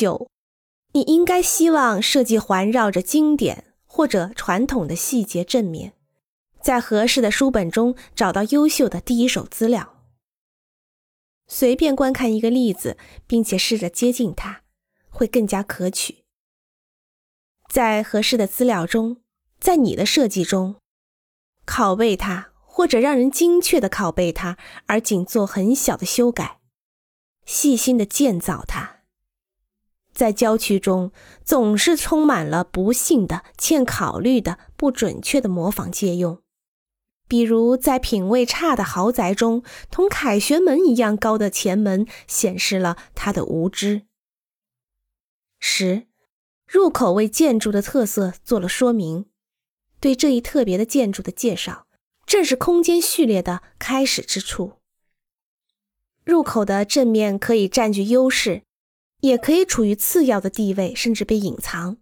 九，你应该希望设计环绕着经典或者传统的细节正面，在合适的书本中找到优秀的第一手资料。随便观看一个例子，并且试着接近它，会更加可取。在合适的资料中，在你的设计中，拷贝它，或者让人精确的拷贝它，而仅做很小的修改，细心的建造它。在郊区中，总是充满了不幸的、欠考虑的、不准确的模仿借用。比如，在品味差的豪宅中，同凯旋门一样高的前门显示了他的无知。十，入口为建筑的特色做了说明，对这一特别的建筑的介绍，正是空间序列的开始之处。入口的正面可以占据优势，也可以处于次要的地位，甚至被隐藏。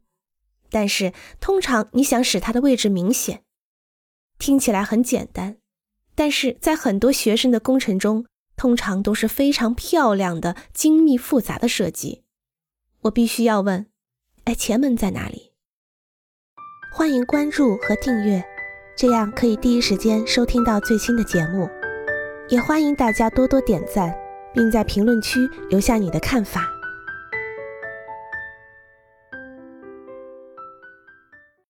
但是，通常你想使它的位置明显。听起来很简单，但是在很多学生的工程中，通常都是非常漂亮的、精密复杂的设计。我必须要问：哎，前门在哪里？欢迎关注和订阅，这样可以第一时间收听到最新的节目。也欢迎大家多多点赞，并在评论区留下你的看法。